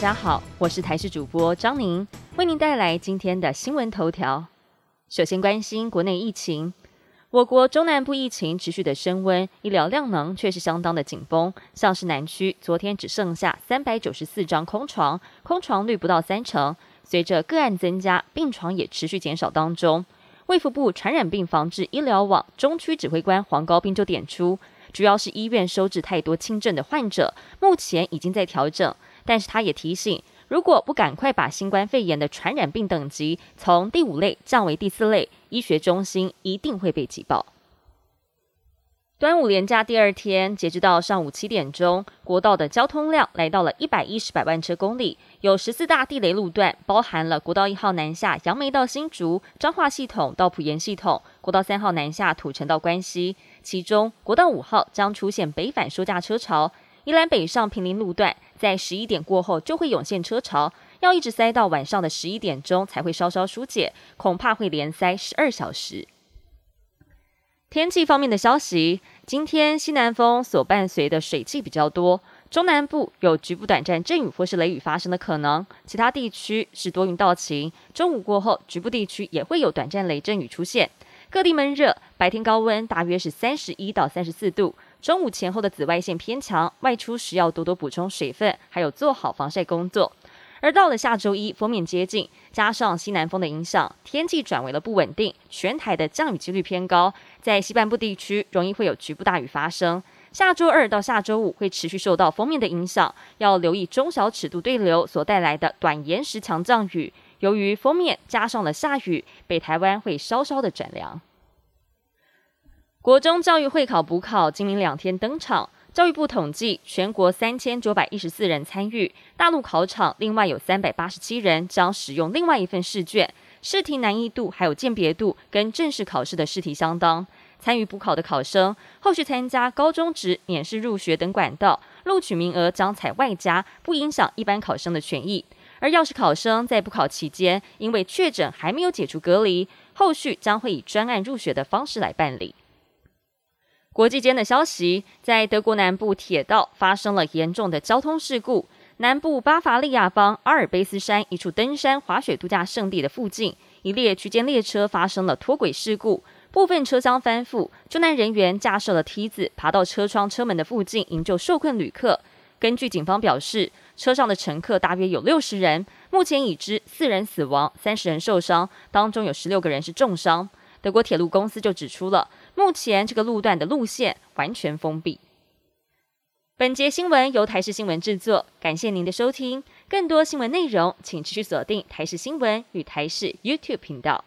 大家好，我是台视主播张宁，为您带来今天的新闻头条。首先关心国内疫情，我国中南部疫情持续的升温，医疗量能却是相当的紧绷。像是南区，昨天只剩下三百九十四张空床，空床率不到三成。随着个案增加，病床也持续减少当中。卫福部传染病防治医疗网中区指挥官黄高斌就点出，主要是医院收治太多轻症的患者，目前已经在调整。但是他也提醒，如果不赶快把新冠肺炎的传染病等级从第五类降为第四类，医学中心一定会被挤爆。端午连假第二天，截止到上午七点钟，国道的交通量来到了一百一十百万车公里，有十四大地雷路段，包含了国道一号南下杨梅到新竹、彰化系统到埔盐系统，国道三号南下土城到关西，其中国道五号将出现北返收价车潮，宜兰北上平林路段在十一点过后就会涌现车潮，要一直塞到晚上的十一点钟才会稍稍疏解，恐怕会连塞十二小时。天气方面的消息，今天西南风所伴随的水汽比较多，中南部有局部短暂阵雨或是雷雨发生的可能，其他地区是多云到晴。中午过后，局部地区也会有短暂雷阵雨出现。各地闷热，白天高温大约是三十一到三十四度。中午前后的紫外线偏强，外出时要多多补充水分，还有做好防晒工作。而到了下周一，封面接近，加上西南风的影响，天气转为了不稳定，全台的降雨几率偏高，在西半部地区容易会有局部大雨发生。下周二到下周五会持续受到封面的影响，要留意中小尺度对流所带来的短延时强降雨。由于封面加上了下雨，北台湾会稍稍的转凉。国中教育会考补考今明两天登场。教育部统计，全国三千九百一十四人参与，大陆考场另外有三百八十七人将使用另外一份试卷，试题难易度还有鉴别度跟正式考试的试题相当。参与补考的考生，后续参加高中职免试入学等管道，录取名额将采外加，不影响一般考生的权益。而要是考生在补考期间因为确诊还没有解除隔离，后续将会以专案入学的方式来办理。国际间的消息，在德国南部铁道发生了严重的交通事故。南部巴伐利亚邦阿尔卑斯山一处登山滑雪度假胜地的附近，一列区间列车发生了脱轨事故，部分车厢翻覆。救难人员架设了梯子，爬到车窗、车门的附近营救受困旅客。根据警方表示，车上的乘客大约有六十人，目前已知四人死亡，三十人受伤，当中有十六个人是重伤。德国铁路公司就指出了。目前这个路段的路线完全封闭。本节新闻由台视新闻制作，感谢您的收听。更多新闻内容，请持续锁定台视新闻与台视 YouTube 频道。